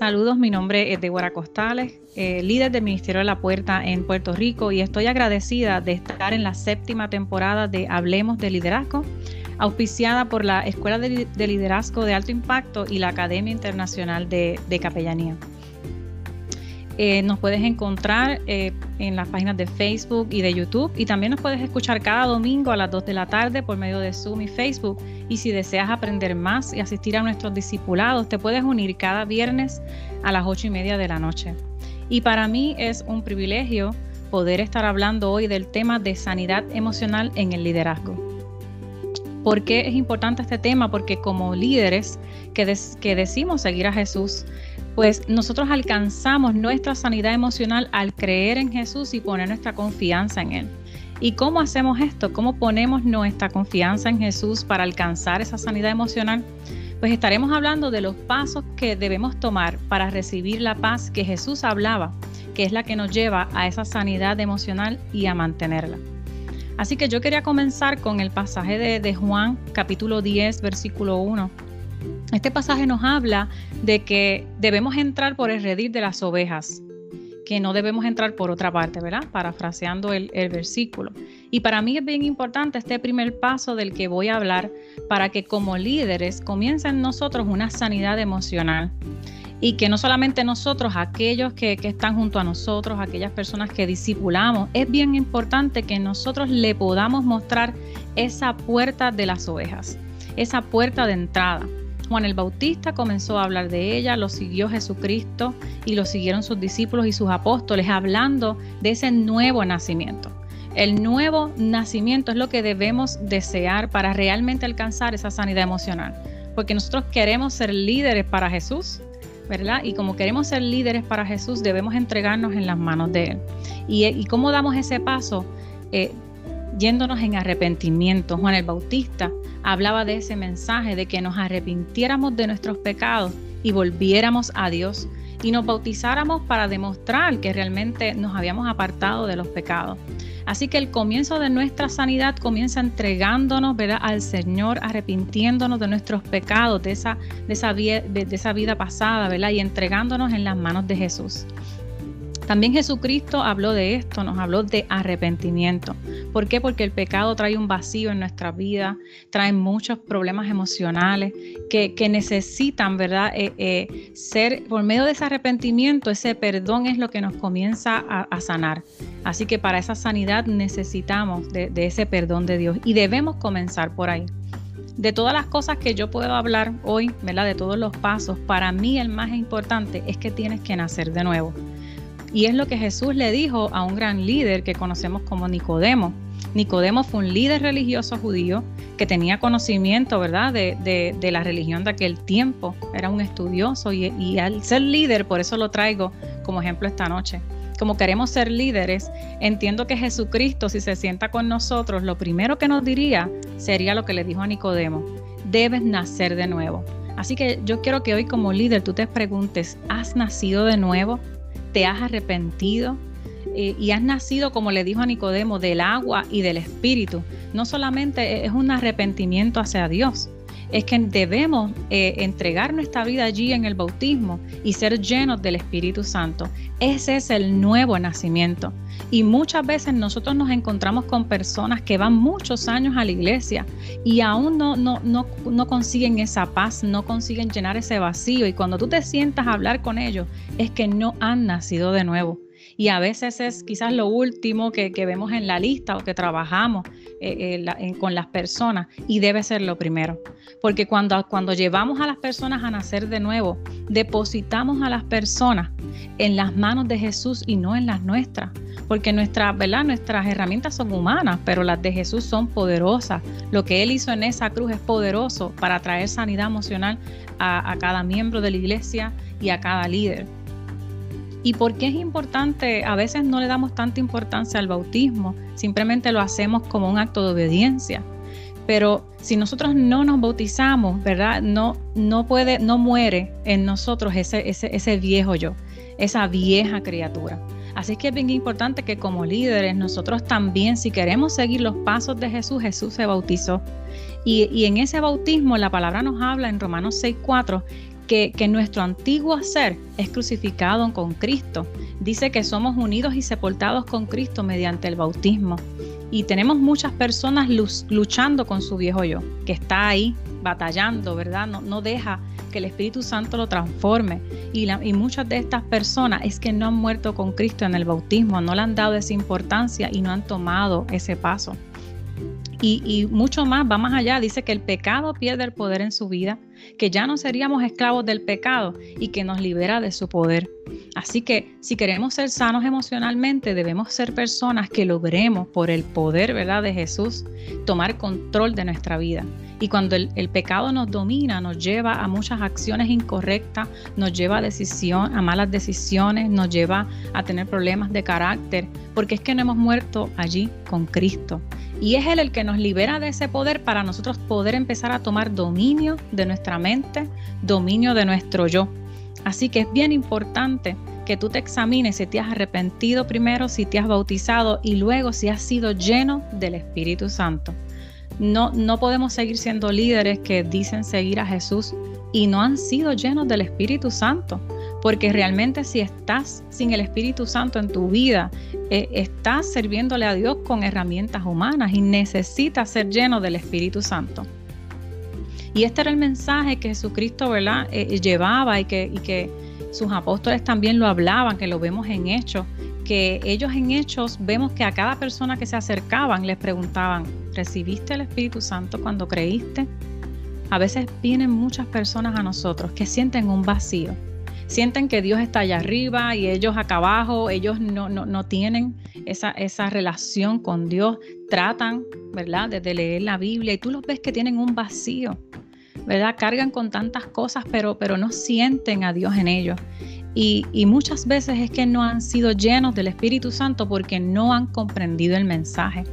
Saludos, mi nombre es Deborah Costales, eh, líder del Ministerio de la Puerta en Puerto Rico y estoy agradecida de estar en la séptima temporada de Hablemos de Liderazgo, auspiciada por la Escuela de, Liderazgo de Alto Impacto y la Academia Internacional de Capellanía. Eh, nos puedes encontrar eh, en las páginas de Facebook y de YouTube y también nos puedes escuchar cada domingo a las 2 de la tarde por medio de Zoom y Facebook. Y si deseas aprender más y asistir a nuestros discipulados, te puedes unir cada viernes a las 8 y media de la noche. Y para mí es un privilegio poder estar hablando hoy del tema de sanidad emocional en el liderazgo. ¿Por qué es importante este tema? Porque como líderes que, que decimos seguir a Jesús, pues nosotros alcanzamos nuestra sanidad emocional al creer en Jesús y poner nuestra confianza en Él. ¿Y cómo hacemos esto? ¿Cómo ponemos nuestra confianza en Jesús para alcanzar esa sanidad emocional? Pues estaremos hablando de los pasos que debemos tomar para recibir la paz que Jesús hablaba, que es la que nos lleva a esa sanidad emocional y a mantenerla. Así que yo quería comenzar con el pasaje de, de Juan capítulo 10, versículo 1 este pasaje nos habla de que debemos entrar por el redil de las ovejas, que no debemos entrar por otra parte, ¿verdad? Parafraseando el, el, versículo. Y para mí es bien importante este primer paso del que voy a hablar para que como líderes comiencen nosotros una sanidad emocional. Y que no solamente nosotros, aquellos que, están junto a nosotros, aquellas personas que discipulamos, es bien importante que nosotros le podamos mostrar esa puerta de las ovejas, esa puerta de entrada Juan el Bautista comenzó a hablar de ella, lo siguió Jesucristo y lo siguieron sus discípulos y sus apóstoles hablando de ese nuevo nacimiento. El nuevo nacimiento es lo que debemos desear para realmente alcanzar esa sanidad emocional, porque nosotros queremos ser líderes para Jesús, Y como queremos ser líderes para Jesús, debemos entregarnos en las manos de Él. ¿Y, cómo damos ese paso? Eh, yéndonos en arrepentimiento. Juan el Bautista hablaba de ese mensaje de que nos arrepintiéramos de nuestros pecados y volviéramos a Dios y nos bautizáramos para demostrar que realmente nos habíamos apartado de los pecados. Así que el comienzo de nuestra sanidad comienza entregándonos ¿verdad? al Señor, arrepintiéndonos de nuestros pecados, de esa, de esa, de, de esa vida pasada, ¿verdad? y entregándonos en las manos de Jesús. También Jesucristo habló de esto, nos habló de arrepentimiento. ¿Por qué? Porque el pecado trae un vacío en nuestra vida, trae muchos problemas emocionales que, necesitan, ¿verdad? Eh, eh, ser, por medio de ese arrepentimiento, ese perdón es lo que nos comienza a, sanar. Así que para esa sanidad necesitamos de, de ese perdón de Dios y debemos comenzar por ahí de todas las cosas que yo puedo hablar hoy, ¿verdad? De todos los pasos, para mí el más importante es que tienes que nacer de nuevo. Y es lo que Jesús le dijo a un gran líder que conocemos como Nicodemo. Nicodemo fue un líder religioso judío que tenía conocimiento, ¿verdad?, de, la religión de aquel tiempo. Era un estudioso y, y al ser líder, por eso lo traigo como ejemplo esta noche. Como queremos ser líderes, entiendo que Jesucristo, si se sienta con nosotros, lo primero que nos diría sería lo que le dijo a Nicodemo, debes nacer de nuevo. Así que yo quiero que hoy como líder tú te preguntes, ¿has nacido de nuevo? Te has arrepentido eh, y has nacido, como le dijo a Nicodemo, del agua y del espíritu. No solamente es un arrepentimiento hacia Dios, es que debemos eh, entregar nuestra vida allí en el bautismo y ser llenos del Espíritu Santo. Ese es el nuevo nacimiento. Y muchas veces nosotros nos encontramos con personas que van muchos años a la iglesia y aún no, no, no, no consiguen esa paz, no consiguen llenar ese vacío. Y cuando tú te sientas a hablar con ellos, es que no han nacido de nuevo Y a veces es quizás lo último que, vemos en la lista o que trabajamos eh, eh, con las personas y debe ser lo primero. Porque cuando, cuando llevamos a las personas a nacer de nuevo, depositamos a las personas en las manos de Jesús y no en las nuestras. Porque nuestra, ¿verdad? nuestras herramientas son humanas, pero las de Jesús son poderosas. Lo que Él hizo en esa cruz es poderoso para traer sanidad emocional a, a cada miembro de la iglesia y a cada líder. ¿Y por qué es importante? A veces no le damos tanta importancia al bautismo, simplemente lo hacemos como un acto de obediencia. Pero si nosotros no nos bautizamos, ¿verdad? No, no puede, no muere en nosotros ese, ese, ese viejo yo, esa vieja criatura. Así que es bien importante que como líderes nosotros también, si queremos seguir los pasos de Jesús, Jesús se bautizó. Y, y en ese bautismo la palabra nos habla en Romanos 6.4 que, nuestro antiguo ser es crucificado con Cristo. Dice que somos unidos y sepultados con Cristo mediante el bautismo. Y tenemos muchas personas luchando con su viejo yo, que está ahí batallando, ¿verdad? No, deja que el Espíritu Santo lo transforme. Y, muchas de estas personas es que no han muerto con Cristo en el bautismo, no le han dado esa importancia y no han tomado ese paso. Y, mucho más, va más allá, dice que el pecado pierde el poder en su vida, que ya no seríamos esclavos del pecado y que nos libera de su poder. Así que si queremos ser sanos emocionalmente, debemos ser personas que logremos por el poder ¿verdad? de Jesús tomar control de nuestra vida. Y cuando el, pecado nos domina, nos lleva a muchas acciones incorrectas, nos lleva a, a malas decisiones, nos lleva a tener problemas de carácter, porque es que no hemos muerto allí con Cristo. Y es Él el que nos libera de ese poder para nosotros poder empezar a tomar dominio de nuestra mente, dominio de nuestro yo. Así que es bien importante que tú te examines si te has arrepentido primero, si te has bautizado y luego si has sido lleno del Espíritu Santo. No, no podemos seguir siendo líderes que dicen seguir a Jesús y no han sido llenos del Espíritu Santo. Porque realmente si estás sin el Espíritu Santo en tu vida, eh, estás sirviéndole a Dios con herramientas humanas y necesitas ser lleno del Espíritu Santo. Y este era el mensaje que Jesucristo ¿verdad? Eh, eh, llevaba y que, y que sus apóstoles también lo hablaban, que lo vemos en Hechos, que ellos en Hechos vemos que a cada persona que se acercaban les preguntaban, ¿recibiste el Espíritu Santo cuando creíste? A veces vienen muchas personas a nosotros que sienten un vacío sienten que Dios está allá arriba y ellos acá abajo, ellos no, no, tienen esa, esa, relación con Dios, tratan, ¿verdad?, de, leer la Biblia y tú los ves que tienen un vacío, ¿verdad? Cargan con tantas cosas, pero, pero no sienten a Dios en ellos. Y, muchas veces es que no han sido llenos del Espíritu Santo porque no han comprendido el mensaje.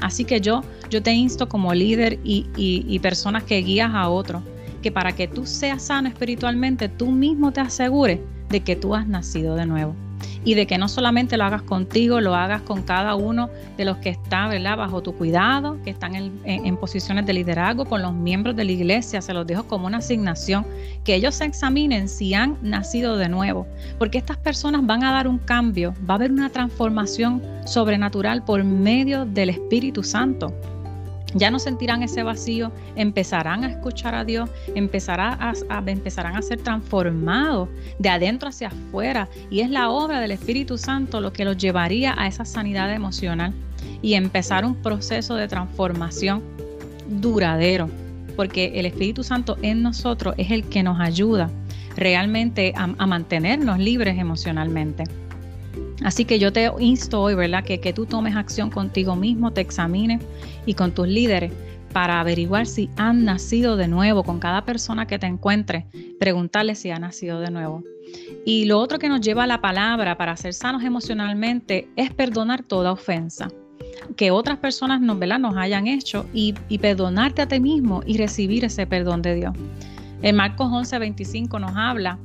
Así que yo, yo te insto como líder y, y personas que guías a otros que para que tú seas sano espiritualmente, tú mismo te asegures de que tú has nacido de nuevo. Y de que no solamente lo hagas contigo, lo hagas con cada uno de los que está ¿verdad? bajo tu cuidado, que están en, posiciones de liderazgo, con los miembros de la iglesia, se los dejo como una asignación, que ellos examinen si han nacido de nuevo, porque estas personas van a dar un cambio, va a haber una transformación sobrenatural por medio del Espíritu Santo ya no sentirán ese vacío, empezarán a escuchar a Dios, empezarán a, empezarán a ser transformados de adentro hacia afuera. Y es la obra del Espíritu Santo lo que los llevaría a esa sanidad emocional y empezar un proceso de transformación duradero. Porque el Espíritu Santo en nosotros es el que nos ayuda realmente a mantenernos libres emocionalmente. Así que yo te insto hoy, ¿verdad? Que, que tú tomes acción contigo mismo, te examines y con tus líderes para averiguar si han nacido de nuevo con cada persona que te encuentre, preguntarle si ha nacido de nuevo. Y lo otro que nos lleva a la palabra para ser sanos emocionalmente es perdonar toda ofensa que otras personas nos, nos hayan hecho y, y, perdonarte a ti mismo y recibir ese perdón de Dios. En Marcos 11, 25 nos habla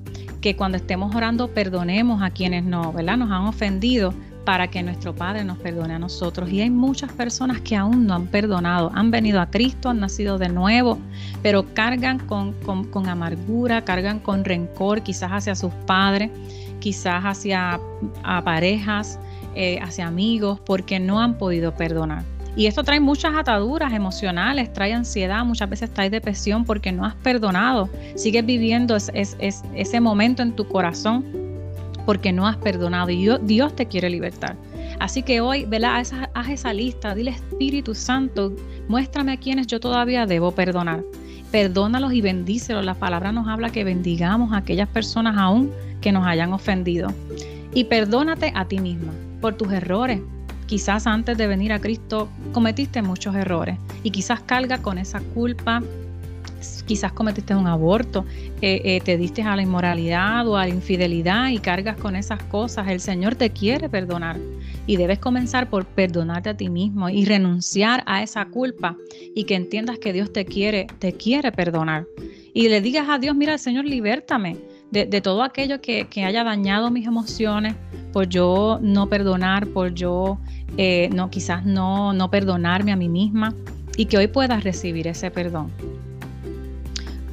que cuando estemos orando perdonemos a quienes no, ¿verdad? nos han ofendido para que nuestro Padre nos perdone a nosotros. Y hay muchas personas que aún no han perdonado, han venido a Cristo, han nacido de nuevo, pero cargan con, con, amargura, cargan con rencor quizás hacia sus padres, quizás hacia a parejas, eh, hacia amigos, porque no han podido perdonar. Y esto trae muchas ataduras emocionales, trae ansiedad, muchas veces trae depresión porque no has perdonado, sigues viviendo ese momento en tu corazón porque no has perdonado y Dios, te quiere libertar. Así que hoy, ¿verdad? Haz, haz esa lista, dile Espíritu Santo, muéstrame a quienes yo todavía debo perdonar. Perdónalos y bendícelos. La palabra nos habla que bendigamos a aquellas personas aún que nos hayan ofendido. Y perdónate a ti misma por tus errores. Quizás antes de venir a Cristo cometiste muchos errores y quizás carga con esa culpa, quizás cometiste un aborto, eh, eh, te diste a la inmoralidad o a la infidelidad y cargas con esas cosas. El Señor te quiere perdonar y debes comenzar por perdonarte a ti mismo y renunciar a esa culpa y que entiendas que Dios te quiere, te quiere perdonar. Y le digas a Dios, mira, Señor, libértame de, todo aquello que, haya dañado mis emociones, por yo no perdonar, por yo eh, no, quizás no, no perdonarme a mí misma y que hoy puedas recibir ese perdón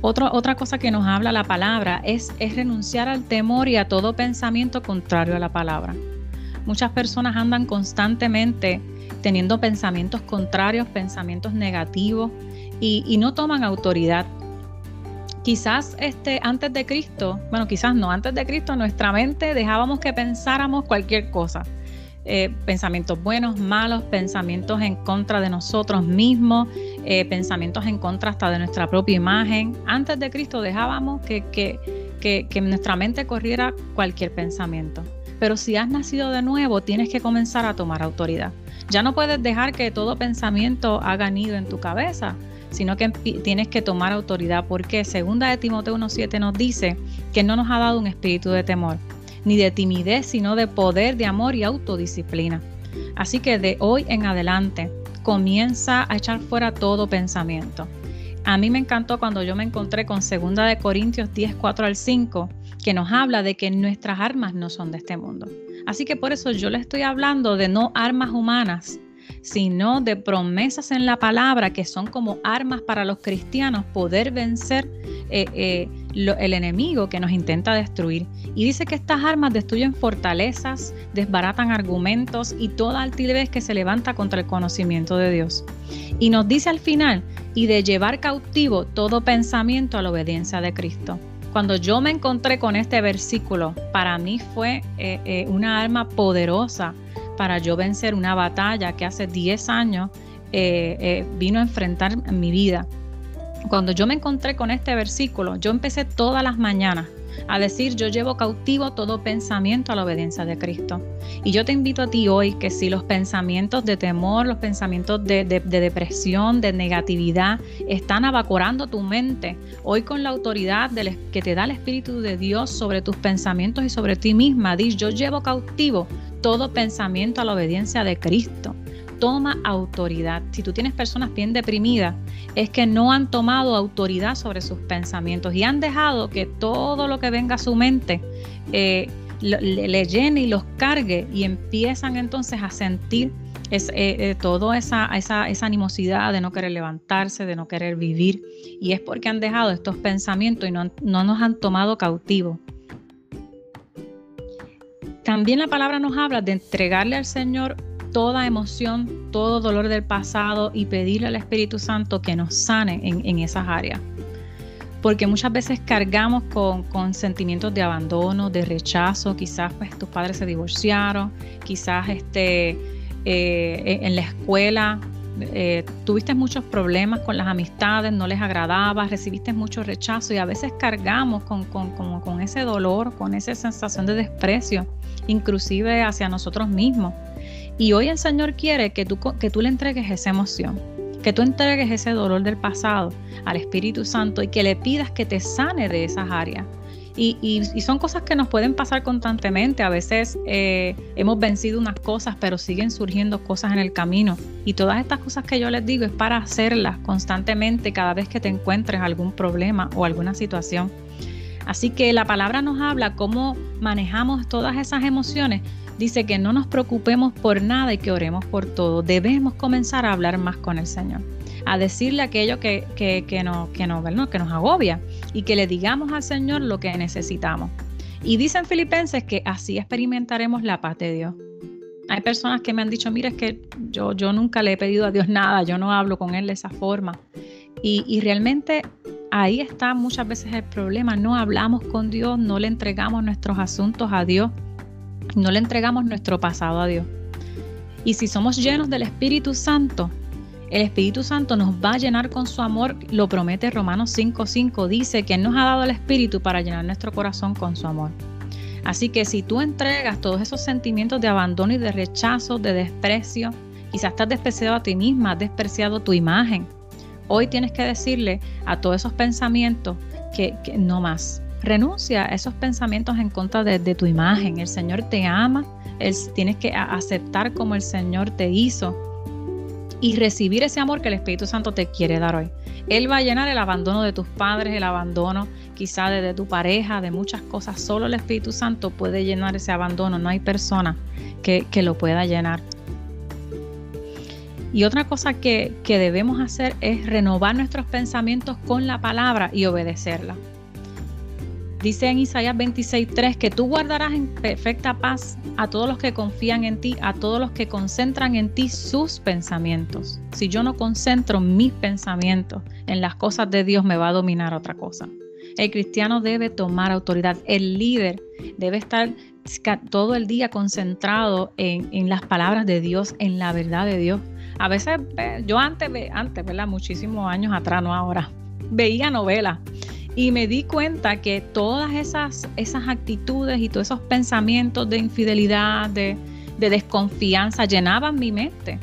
otra cosa que nos habla la palabra es, es renunciar al temor y a todo pensamiento contrario a la palabra. Muchas personas andan constantemente teniendo pensamientos contrarios, pensamientos negativos y, no toman autoridad. Quizás este, antes de Cristo, bueno, quizás no, antes de Cristo nuestra mente dejábamos que pensáramos cualquier cosa eh, pensamientos buenos, malos, pensamientos en contra de nosotros mismos, eh, pensamientos en contra hasta de nuestra propia imagen. Antes de Cristo dejábamos que, que, que, que nuestra mente corriera cualquier pensamiento. Pero si has nacido de nuevo, tienes que comenzar a tomar autoridad. Ya no puedes dejar que todo pensamiento haga nido en tu cabeza, sino que tienes que tomar autoridad porque segunda de Timoteo 1.7 nos dice que no nos ha dado un espíritu de temor, ni de timidez, sino de poder, de amor y autodisciplina. Así que de hoy en adelante comienza a echar fuera todo pensamiento. A mí me encantó cuando yo me encontré con 2 de Corintios 10, 4 al 5, que nos habla de que nuestras armas no son de este mundo. Así que por eso yo le estoy hablando de no armas humanas, sino de promesas en la palabra que son como armas para los cristianos poder vencer eh, eh, el enemigo que nos intenta destruir. Y dice que estas armas destruyen fortalezas, desbaratan argumentos y toda altivez que se levanta contra el conocimiento de Dios. Y nos dice al final, y de llevar cautivo todo pensamiento a la obediencia de Cristo. Cuando yo me encontré con este versículo, para mí fue eh, una arma poderosa para yo vencer una batalla que hace 10 años eh, eh, vino a enfrentar mi vida. Cuando yo me encontré con este versículo, yo empecé todas las mañanas a decir, yo llevo cautivo todo pensamiento a la obediencia de Cristo. Y yo te invito a ti hoy que si los pensamientos de temor, los pensamientos de, depresión, de negatividad, están evaporando tu mente, hoy con la autoridad que te da el Espíritu de Dios sobre tus pensamientos y sobre ti misma, di, yo llevo cautivo todo pensamiento a la obediencia de Cristo. Toma autoridad. Si tú tienes personas bien deprimidas, es que no han tomado autoridad sobre sus pensamientos y han dejado que todo lo que venga a su mente eh, le, llene y los cargue y empiezan entonces a sentir es, eh, eh, toda esa, esa, esa, animosidad de no querer levantarse, de no querer vivir. Y es porque han dejado estos pensamientos y no, no nos han tomado cautivo. También la palabra nos habla de entregarle al Señor toda emoción, todo dolor del pasado y pedirle al Espíritu Santo que nos sane en, esas áreas. Porque muchas veces cargamos con, sentimientos de abandono, de rechazo, quizás pues tus padres se divorciaron, quizás este, eh, en la escuela eh, tuviste muchos problemas con las amistades, no les agradaba, recibiste mucho rechazo y a veces cargamos con, ese dolor, con esa sensación de desprecio, inclusive hacia nosotros mismos. Y hoy el Señor quiere que tú, que tú le entregues esa emoción, que tú entregues ese dolor del pasado al Espíritu Santo y que le pidas que te sane de esas áreas y, son cosas que nos pueden pasar constantemente. A veces eh, hemos vencido unas cosas, pero siguen surgiendo cosas en el camino. Y todas estas cosas que yo les digo es para hacerlas constantemente cada vez que te encuentres algún problema o alguna situación. Así que la palabra nos habla cómo manejamos todas esas emociones. Dice que no nos preocupemos por nada y que oremos por todo. Debemos comenzar a hablar más con el Señor a decirle aquello que, que, que, no, que, no, que nos agobia y que le digamos al Señor lo que necesitamos. Y dicen Filipenses que así experimentaremos la paz de Dios. Hay personas que me han dicho, mira, es que yo, yo nunca le he pedido a Dios nada, yo no hablo con Él de esa forma. Y, y realmente ahí está muchas veces el problema. No hablamos con Dios, no le entregamos nuestros asuntos a Dios, no le entregamos nuestro pasado a Dios. Y si somos llenos del Espíritu Santo, el Espíritu Santo nos va a llenar con su amor, lo promete Romanos 5:5, dice que Él nos ha dado el Espíritu para llenar nuestro corazón con su amor. Así que si tú entregas todos esos sentimientos de abandono y de rechazo, de desprecio, quizás estás despreciado a ti misma, has despreciado tu imagen. Hoy tienes que decirle a todos esos pensamientos que, no más. Renuncia a esos pensamientos en contra de, tu imagen. El Señor te ama, tienes que aceptar como el Señor te hizo y recibir ese amor que el Espíritu Santo te quiere dar hoy. Él va a llenar el abandono de tus padres, el abandono quizá de, tu pareja, de muchas cosas. Solo el Espíritu Santo puede llenar ese abandono. No hay persona que, lo pueda llenar. Y otra cosa que, que debemos hacer es renovar nuestros pensamientos con la palabra y obedecerla. Dice en Isaías 26:3 que tú guardarás en perfecta paz a todos los que confían en ti, a todos los que concentran en ti sus pensamientos. Si yo no concentro mis pensamientos en las cosas de Dios, me va a dominar otra cosa. El cristiano debe tomar autoridad. El líder debe estar todo el día concentrado en, las palabras de Dios, en la verdad de Dios. A veces, yo antes, antes, ¿verdad? Muchísimos años atrás, no ahora, veía novelas y me di cuenta que todas esas, esas actitudes y todos esos pensamientos de infidelidad, de, desconfianza, llenaban mi mente.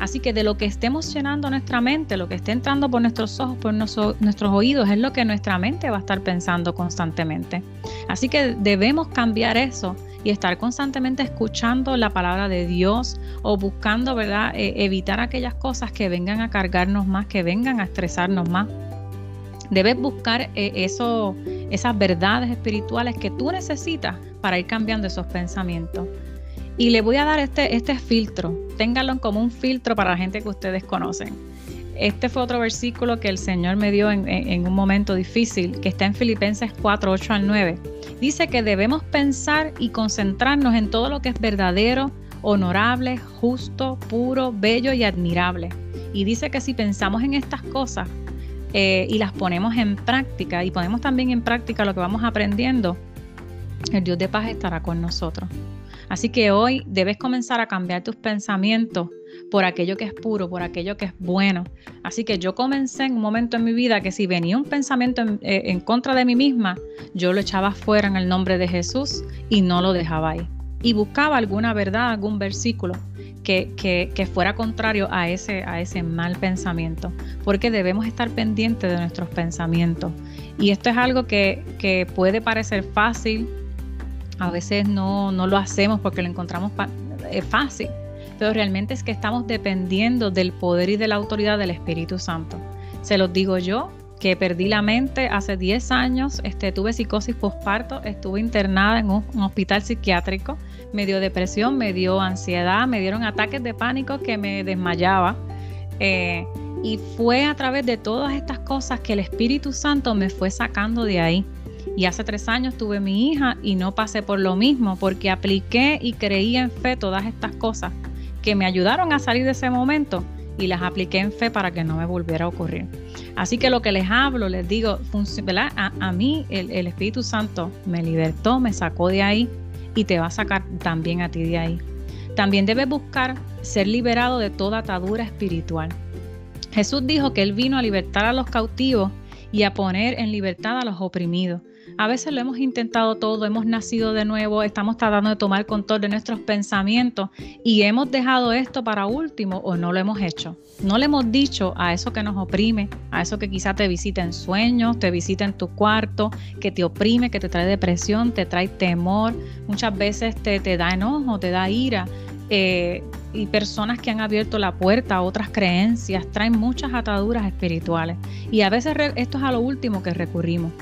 Así que de lo que estemos llenando nuestra mente, lo que esté entrando por nuestros ojos, por nuestros oídos, es lo que nuestra mente va a estar pensando constantemente. Así que debemos cambiar eso y estar constantemente escuchando la palabra de Dios o buscando, ¿verdad?, eh, evitar aquellas cosas que vengan a cargarnos más, que vengan a estresarnos más. Debes buscar eh, eso, esas verdades espirituales que tú necesitas para ir cambiando esos pensamientos. Y le voy a dar este, este filtro, ténganlo como un filtro para la gente que ustedes conocen. Este fue otro versículo que el Señor me dio en, en, un momento difícil, que está en Filipenses 4, 8 al 9. Dice que debemos pensar y concentrarnos en todo lo que es verdadero, honorable, justo, puro, bello y admirable. Y dice que si pensamos en estas cosas, eh, y las ponemos en práctica y ponemos también en práctica lo que vamos aprendiendo, el Dios de paz estará con nosotros. Así que hoy debes comenzar a cambiar tus pensamientos por aquello que es puro, por aquello que es bueno. Así que yo comencé en un momento en mi vida que si venía un pensamiento en, eh, contra de mí misma, yo lo echaba fuera en el nombre de Jesús y no lo dejaba ahí. Y buscaba alguna verdad, algún versículo que, fuera contrario a ese, a ese mal pensamiento, porque debemos estar pendientes de nuestros pensamientos. Y esto es algo que, puede parecer fácil, a veces no, lo hacemos porque lo encontramos fácil, pero realmente es que estamos dependiendo del poder y de la autoridad del Espíritu Santo. Se los digo yo, que perdí la mente hace 10 años, este, tuve psicosis postparto, estuve internada en un hospital psiquiátrico me dio depresión, me dio ansiedad, me dieron ataques de pánico que me desmayaba. Eh, y fue a través de todas estas cosas que el Espíritu Santo me fue sacando de ahí. Y hace tres años tuve mi hija y no pasé por lo mismo porque apliqué y creí en fe todas estas cosas que me ayudaron a salir de ese momento y las apliqué en fe para que no me volviera a ocurrir. Así que lo que les hablo, les digo, A, mí el Espíritu Santo me libertó, me sacó de ahí y te va a sacar también a ti de ahí. También debes buscar ser liberado de toda atadura espiritual. Jesús dijo que Él vino a libertar a los cautivos y a poner en libertad a los oprimidos. A veces lo hemos intentado todo, hemos nacido de nuevo, estamos tratando de tomar control de nuestros pensamientos y hemos dejado esto para último o no lo hemos hecho. No le hemos dicho a eso que nos oprime, a eso que quizá te visita en sueños, te visita en tu cuarto, que te oprime, que te trae depresión, te trae temor, muchas veces te, da enojo, te da ira. Eh, y personas que han abierto la puerta a otras creencias, traen muchas ataduras espirituales. Y a veces esto es a lo último que recurrimos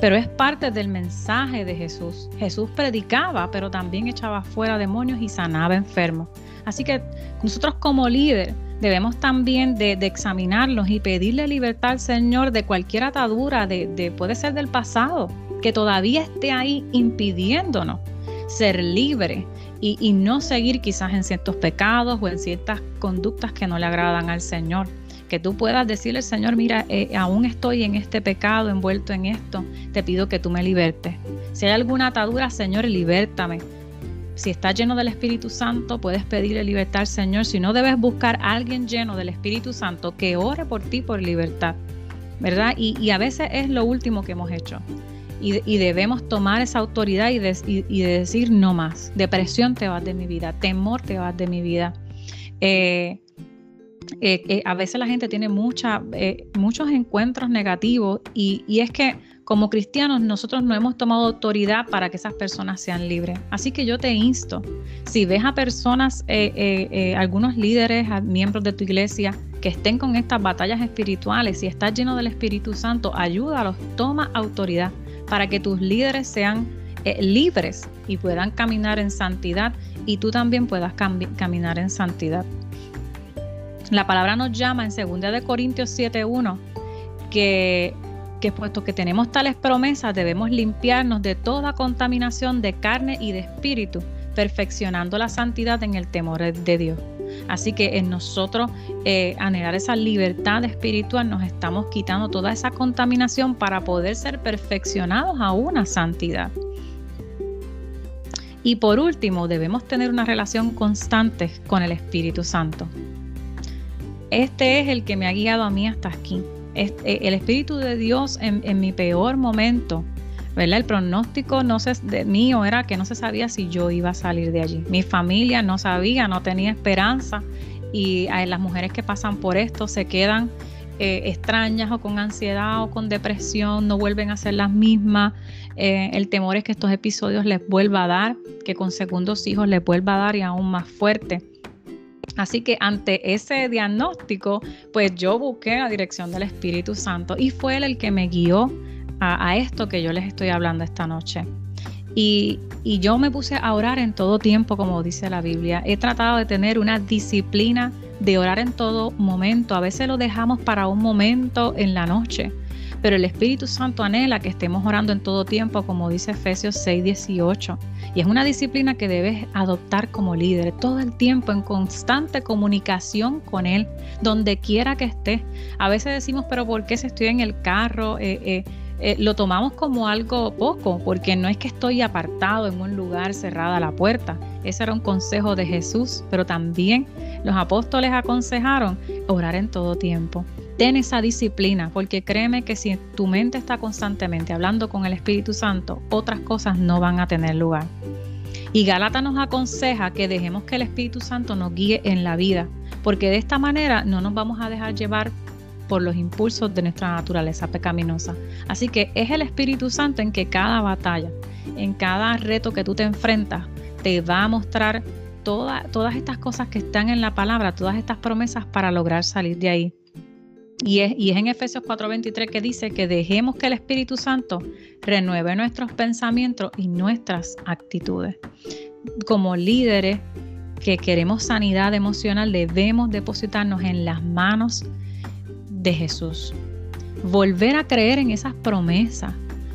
pero es parte del mensaje de Jesús. Jesús predicaba, pero también echaba fuera demonios y sanaba enfermos. Así que nosotros como líder debemos también de, examinarlos y pedirle libertad al Señor de cualquier atadura, de, puede ser del pasado, que todavía esté ahí impidiéndonos ser libre y, no seguir quizás en ciertos pecados o en ciertas conductas que no le agradan al Señor que tú puedas decirle, Señor, mira, eh, aún estoy en este pecado, envuelto en esto, te pido que tú me libertes. Si hay alguna atadura, Señor, libértame. Si estás lleno del Espíritu Santo, puedes pedirle libertad al Señor. Si no, debes buscar a alguien lleno del Espíritu Santo que ore por ti por libertad. ¿Verdad? Y, a veces es lo último que hemos hecho. Y, debemos tomar esa autoridad y, decir no más. Depresión te vas de mi vida, temor te vas de mi vida. Eh, eh, eh, a veces la gente tiene muchos encuentros negativos y, es que como cristianos nosotros no hemos tomado autoridad para que esas personas sean libres. Así que yo te insto, si ves a personas, algunos líderes, miembros de tu iglesia, que estén con estas batallas espirituales, si estás lleno del Espíritu Santo, ayúdalos, toma autoridad para que tus líderes sean libres y puedan caminar en santidad y tú también puedas caminar en santidad. La palabra nos llama en 2 de Corintios 7:1 que que puesto que tenemos tales promesas debemos limpiarnos de toda contaminación de carne y de espíritu, perfeccionando la santidad en el temor de Dios. Así que en nosotros eh, anhelar esa libertad espiritual nos estamos quitando toda esa contaminación para poder ser perfeccionados a una santidad. Y por último, debemos tener una relación constante con el Espíritu Santo. Este es el que me ha guiado a mí hasta aquí. Eh, el Espíritu de Dios en, mi peor momento, El pronóstico no se, de mío era que no se sabía si yo iba a salir de allí. Mi familia no sabía, no tenía esperanza y las mujeres que pasan por esto se quedan eh, extrañas o con ansiedad o con depresión, no vuelven a ser las mismas. Eh, el temor es que estos episodios les vuelva a dar, que con segundos hijos les vuelva a dar y aún más fuerte. Así que ante ese diagnóstico, pues yo busqué la dirección del Espíritu Santo y fue él el que me guió a, esto que yo les estoy hablando esta noche. Y, y, yo me puse a orar en todo tiempo, como dice la Biblia. He tratado de tener una disciplina de orar en todo momento. A veces lo dejamos para un momento en la noche, pero el Espíritu Santo anhela que estemos orando en todo tiempo, como dice Efesios 6, 18. Y es una disciplina que debes adoptar como líder, todo el tiempo en constante comunicación con Él, donde quiera que esté. A veces decimos, pero ¿por qué si estoy en el carro? Eh, eh, eh, lo tomamos como algo poco, porque no es que estoy apartado en un lugar cerrada la puerta. Ese era un consejo de Jesús, pero también los apóstoles aconsejaron orar en todo tiempo ten esa disciplina, porque créeme que si tu mente está constantemente hablando con el Espíritu Santo, otras cosas no van a tener lugar. Y Galata nos aconseja que dejemos que el Espíritu Santo nos guíe en la vida, porque de esta manera no nos vamos a dejar llevar por los impulsos de nuestra naturaleza pecaminosa. Así que es el Espíritu Santo en que cada batalla, en cada reto que tú te enfrentas, te va a mostrar todas estas cosas que están en la palabra, todas estas promesas para lograr salir de ahí. Y es, en Efesios 4:23 que dice que dejemos que el Espíritu Santo renueve nuestros pensamientos y nuestras actitudes. Como líderes que queremos sanidad emocional, debemos depositarnos en las manos de Jesús. Volver a creer en esas promesas.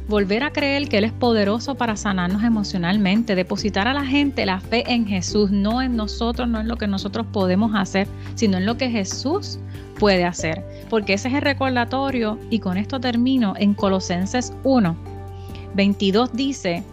Volver a creer que Él es poderoso para sanarnos emocionalmente. Depositar a la gente la fe en Jesús, no en nosotros, no en lo que nosotros podemos hacer, sino en lo que Jesús puede hacer, porque ese es el recordatorio y con esto termino en Colosenses 1, 22 dice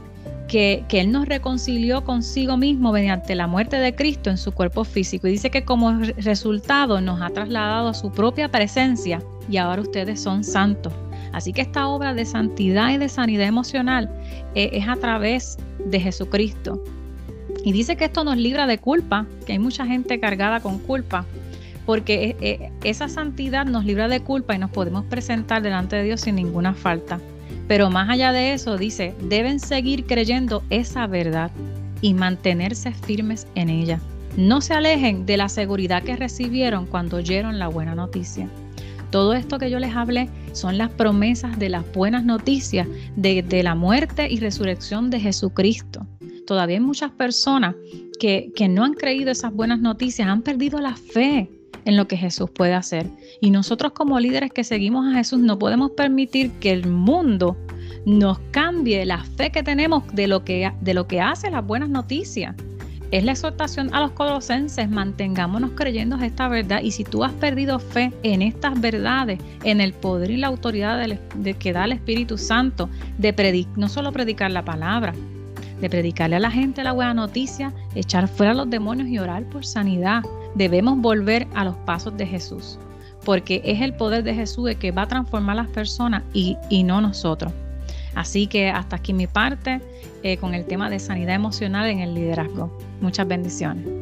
que, Él nos reconcilió consigo mismo mediante la muerte de Cristo en su cuerpo físico y dice que como resultado nos ha trasladado a su propia presencia y ahora ustedes son santos. Así que esta obra de santidad y de sanidad emocional eh, es a través de Jesucristo. Y dice que esto nos libra de culpa, que hay mucha gente cargada con culpa, porque eh, eh, esa santidad nos libra de culpa y nos podemos presentar delante de Dios sin ninguna falta. Pero más allá de eso, dice, deben seguir creyendo esa verdad y mantenerse firmes en ella. No se alejen de la seguridad que recibieron cuando oyeron la buena noticia. Todo esto que yo les hablé son las promesas de las buenas noticias de, la muerte y resurrección de Jesucristo. Todavía hay muchas personas que, que no han creído esas buenas noticias, han perdido la fe en lo que Jesús puede hacer. Y nosotros como líderes que seguimos a Jesús no podemos permitir que el mundo nos cambie la fe que tenemos de lo que, de lo que hace las buenas noticias. es la exhortación a los colosenses, mantengámonos creyendo esta verdad y si tú has perdido fe en estas verdades, en el poder y la autoridad de, que da el Espíritu Santo, de no solo predicar la palabra, de predicarle a la gente la buena noticia, echar fuera a los demonios y orar por sanidad, debemos volver a los pasos de Jesús, porque es el poder de Jesús el que va a transformar a las personas y, y no nosotros. Así que hasta aquí mi parte eh, con el tema de sanidad emocional en el liderazgo. Muchas bendiciones.